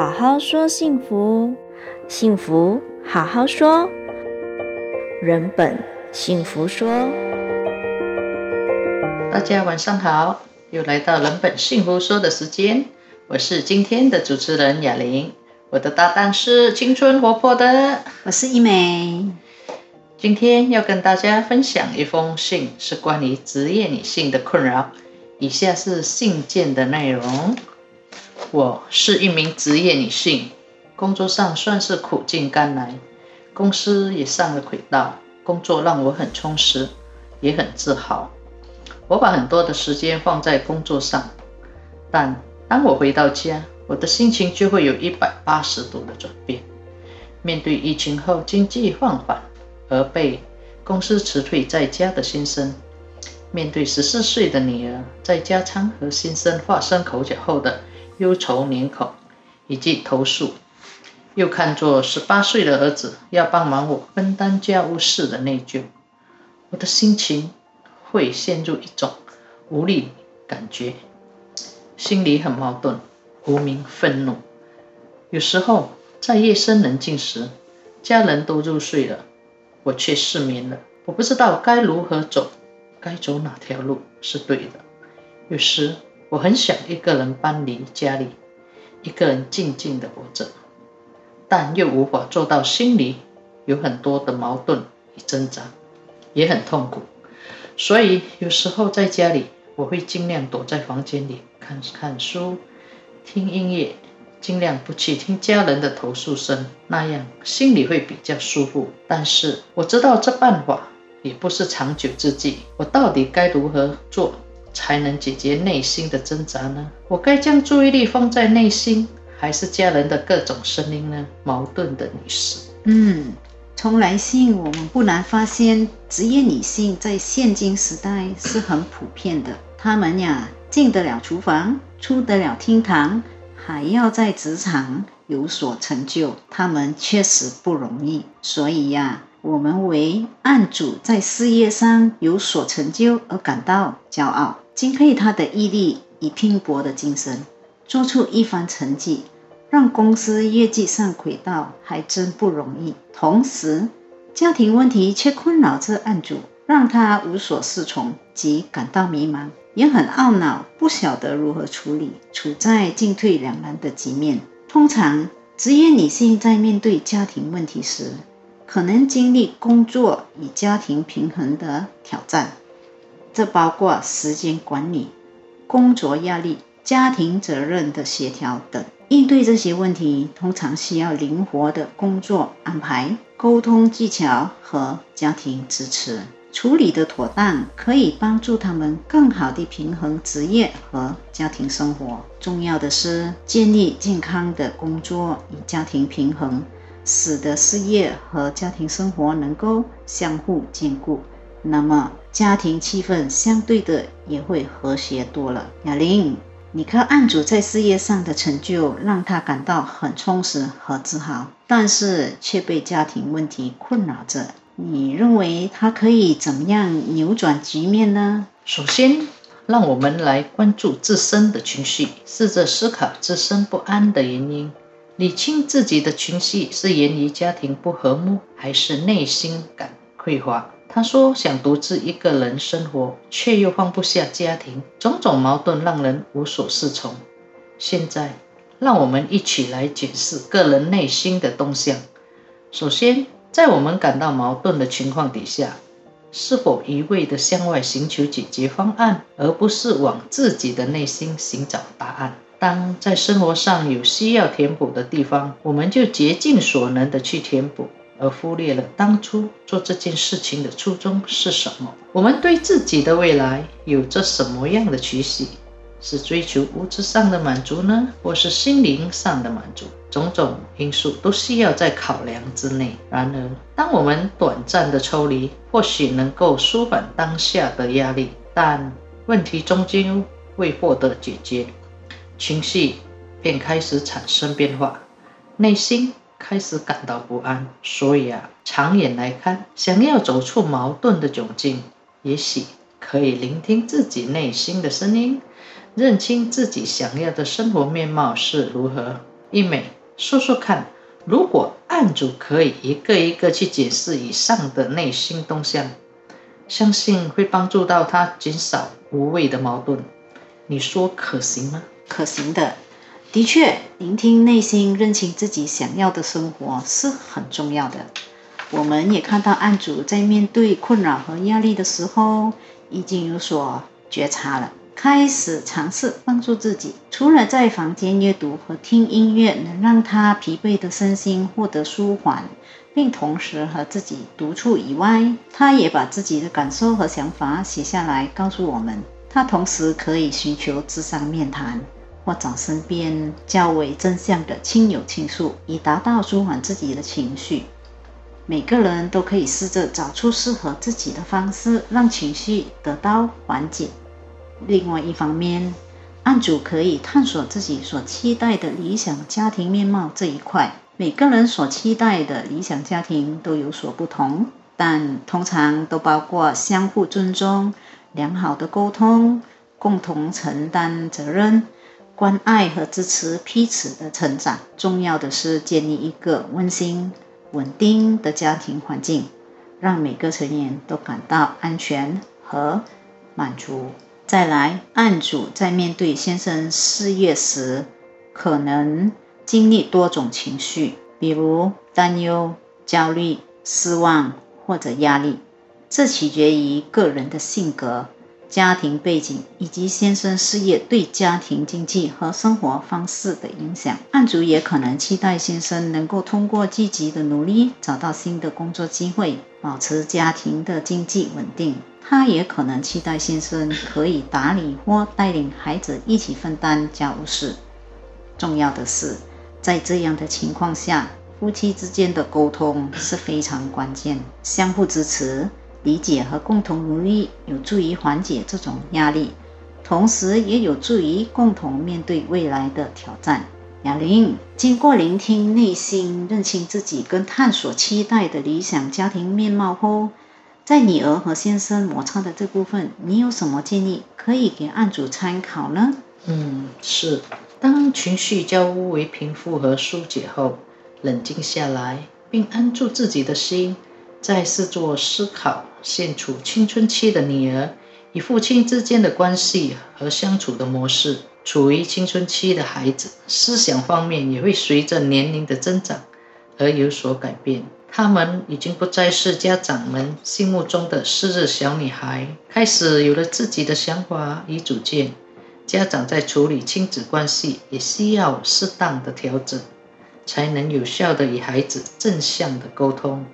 好好说幸福，幸福好好说，人本幸福说。大家晚上好，又来到人本幸福说的时间，我是今天的主持人雅玲，我的搭档是青春活泼的，我是依美。今天要跟大家分享一封信，是关于职业女性的困扰。以下是信件的内容。我是一名职业女性，工作上算是苦尽甘来，公司也上了轨道，工作让我很充实，也很自豪。我把很多的时间放在工作上，但当我回到家，我的心情就会有一百八十度的转变。面对疫情后经济放缓而被公司辞退在家的先生。面对十四岁的女儿在家常和先生发生口角后的忧愁脸孔以及投诉，又看作十八岁的儿子要帮忙我分担家务事的内疚，我的心情会陷入一种无力感觉，心里很矛盾，无名愤怒。有时候在夜深人静时，家人都入睡了，我却失眠了，我不知道该如何走。该走哪条路是对的？有时我很想一个人搬离家里，一个人静静的活着，但又无法做到。心里有很多的矛盾与挣扎，也很痛苦。所以有时候在家里，我会尽量躲在房间里看看书、听音乐，尽量不去听家人的投诉声，那样心里会比较舒服。但是我知道这办法。也不是长久之计。我到底该如何做才能解决内心的挣扎呢？我该将注意力放在内心，还是家人的各种声音呢？矛盾的女士。嗯，从来信我们不难发现，职业女性在现今时代是很普遍的。她们呀，进得了厨房，出得了厅堂，还要在职场有所成就，她们确实不容易。所以呀。我们为案主在事业上有所成就而感到骄傲，敬佩他的毅力与拼搏的精神，做出一番成绩，让公司业绩上轨道，还真不容易。同时，家庭问题却困扰着案主，让他无所适从及感到迷茫，也很懊恼，不晓得如何处理，处在进退两难的局面。通常，职业女性在面对家庭问题时，可能经历工作与家庭平衡的挑战，这包括时间管理、工作压力、家庭责任的协调等。应对这些问题，通常需要灵活的工作安排、沟通技巧和家庭支持。处理的妥当，可以帮助他们更好地平衡职业和家庭生活。重要的是，建立健康的工作与家庭平衡。使得事业和家庭生活能够相互兼顾，那么家庭气氛相对的也会和谐多了。雅玲，你看案主在事业上的成就让他感到很充实和自豪，但是却被家庭问题困扰着。你认为他可以怎么样扭转局面呢？首先，让我们来关注自身的情绪，试着思考自身不安的原因。理清自己的情绪是源于家庭不和睦，还是内心感匮乏？他说想独自一个人生活，却又放不下家庭，种种矛盾让人无所适从。现在，让我们一起来检视个人内心的动向。首先，在我们感到矛盾的情况底下，是否一味地向外寻求解决方案，而不是往自己的内心寻找答案？当在生活上有需要填补的地方，我们就竭尽所能的去填补，而忽略了当初做这件事情的初衷是什么。我们对自己的未来有着什么样的期许？是追求物质上的满足呢，或是心灵上的满足？种种因素都需要在考量之内。然而，当我们短暂的抽离，或许能够舒缓当下的压力，但问题终究未获得解决。情绪便开始产生变化，内心开始感到不安。所以啊，长远来看，想要走出矛盾的窘境，也许可以聆听自己内心的声音，认清自己想要的生活面貌是如何，一美，说说看，如果案主可以一个一个去解释以上的内心动向，相信会帮助到他减少无谓的矛盾。你说可行吗？可行的，的确，聆听内心，认清自己想要的生活是很重要的。我们也看到案主在面对困扰和压力的时候，已经有所觉察了，开始尝试帮助自己。除了在房间阅读和听音乐能让他疲惫的身心获得舒缓，并同时和自己独处以外，他也把自己的感受和想法写下来，告诉我们。他同时可以寻求咨商面谈，或找身边较为正向的亲友倾诉，以达到舒缓自己的情绪。每个人都可以试着找出适合自己的方式，让情绪得到缓解。另外一方面，案主可以探索自己所期待的理想家庭面貌这一块。每个人所期待的理想家庭都有所不同，但通常都包括相互尊重、良好的沟通、共同承担责任、关爱和支持彼此的成长。重要的是建立一个温馨，稳定的家庭环境，让每个成员都感到安全和满足。再来，案主在面对先生失业时，可能经历多种情绪，比如担忧、焦虑、失望或者压力。这取决于个人的性格。家庭背景以及先生事业对家庭经济和生活方式的影响，案主也可能期待先生能够通过积极的努力找到新的工作机会，保持家庭的经济稳定。他也可能期待先生可以打理或带领孩子一起分担家务事。重要的是，在这样的情况下，夫妻之间的沟通是非常关键，相互支持。理解和共同努力有助于缓解这种压力，同时也有助于共同面对未来的挑战。雅玲，经过聆听内心、认清自己跟探索期待的理想家庭面貌后，在女儿和先生摩擦的这部分，你有什么建议可以给案主参考呢？嗯，是。当情绪较为平复和疏解后，冷静下来，并安住自己的心。再试着思考，现处青春期的女儿与父亲之间的关系和相处的模式，处于青春期的孩子思想方面也会随着年龄的增长而有所改变。他们已经不再是家长们心目中的昔日小女孩，开始有了自己的想法与主见。家长在处理亲子关系也需要适当的调整，才能有效地与孩子正向的沟通。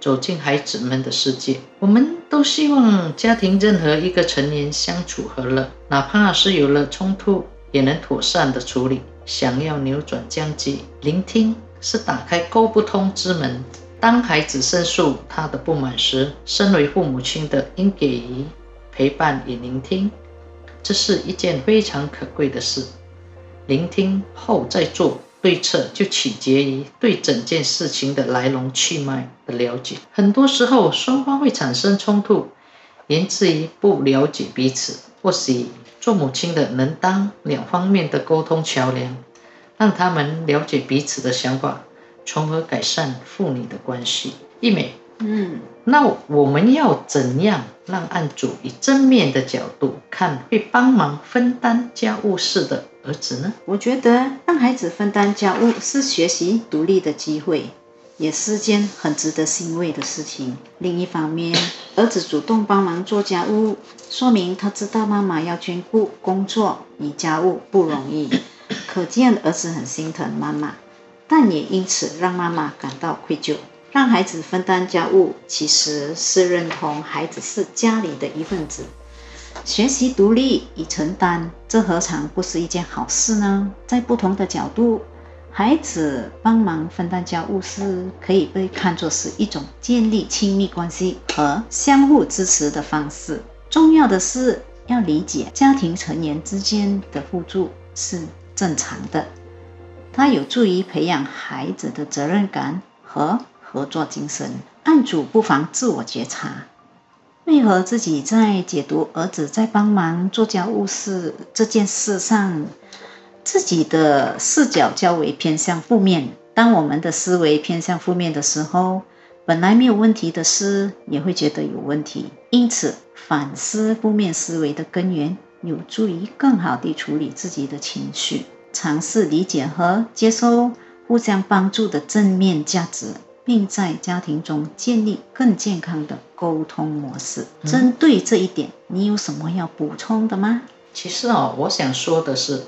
走进孩子们的世界，我们都希望家庭任何一个成员相处和乐，哪怕是有了冲突，也能妥善的处理。想要扭转僵局，聆听是打开沟不通之门。当孩子申诉他的不满时，身为父母亲的应给予陪伴与聆听，这是一件非常可贵的事。聆听后再做。对策就取决于对整件事情的来龙去脉的了解。很多时候，双方会产生冲突，源自于不了解彼此。或许做母亲的能当两方面的沟通桥梁，让他们了解彼此的想法，从而改善父女的关系。一美，嗯，那我们要怎样让案主以正面的角度看会帮忙分担家务事的儿子呢？我觉得让孩子分担家务是学习独立的机会，也是件很值得欣慰的事情。另一方面，儿子主动帮忙做家务，说明他知道妈妈要兼顾工作与家务不容易，可见儿子很心疼妈妈，但也因此让妈妈感到愧疚。让孩子分担家务，其实是认同孩子是家里的一份子。学习独立与承担，这何尝不是一件好事呢？在不同的角度，孩子帮忙分担家务是，可以被看作是一种建立亲密关系和相互支持的方式。重要的是要理解家庭成员之间的互助是正常的，它有助于培养孩子的责任感和合作精神。案主不妨自我觉察。为何自己在解读儿子在帮忙做家务事这件事上，自己的视角较为偏向负面。当我们的思维偏向负面的时候，本来没有问题的事也会觉得有问题。因此，反思负面思维的根源，有助于更好地处理自己的情绪，尝试理解和接受互相帮助的正面价值，并在家庭中建立更健康的沟通模式。嗯、针对这一点，你有什么要补充的吗？其实哦，我想说的是，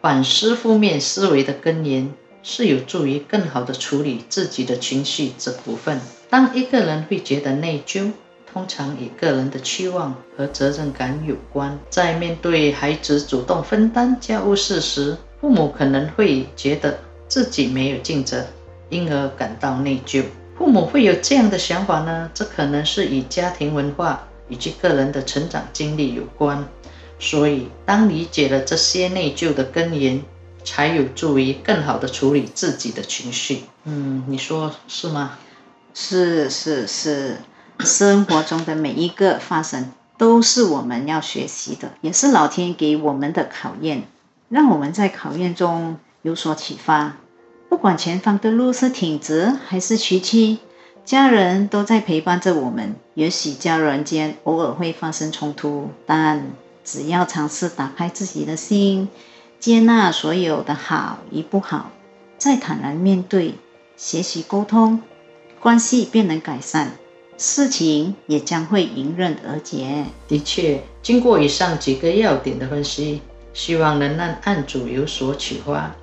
反思负面思维的根源是有助于更好地处理自己的情绪这部分。当一个人会觉得内疚，通常与个人的期望和责任感有关。在面对孩子主动分担家务事时，父母可能会觉得自己没有尽责，因而感到内疚。父母会有这样的想法呢？这可能是与家庭文化以及个人的成长经历有关。所以，当理解了这些内疚的根源，才有助于更好的处理自己的情绪。嗯，你说是吗？是是是。生活中的每一个发生，都是我们要学习的，也是老天给我们的考验，让我们在考验中有所启发。不管前方的路是挺直还是崎岖，家人都在陪伴着我们。也许家人间偶尔会发生冲突，但只要尝试打开自己的心，接纳所有的好与不好，再坦然面对，学习沟通，关系便能改善。事情也将会迎刃而解。的确，经过以上几个要点的分析，希望能让案主有所启发。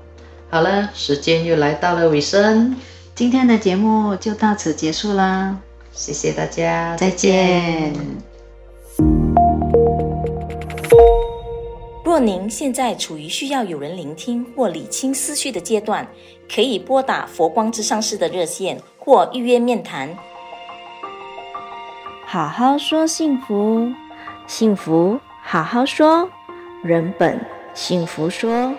好了，时间又来到了尾声，今天的节目就到此结束啦。谢谢大家，再见。若您现在处于需要有人聆听或理清思绪的阶段，可以拨打佛光之上师的热线或预约面谈。好好说幸福，幸福好好说，人本幸福说。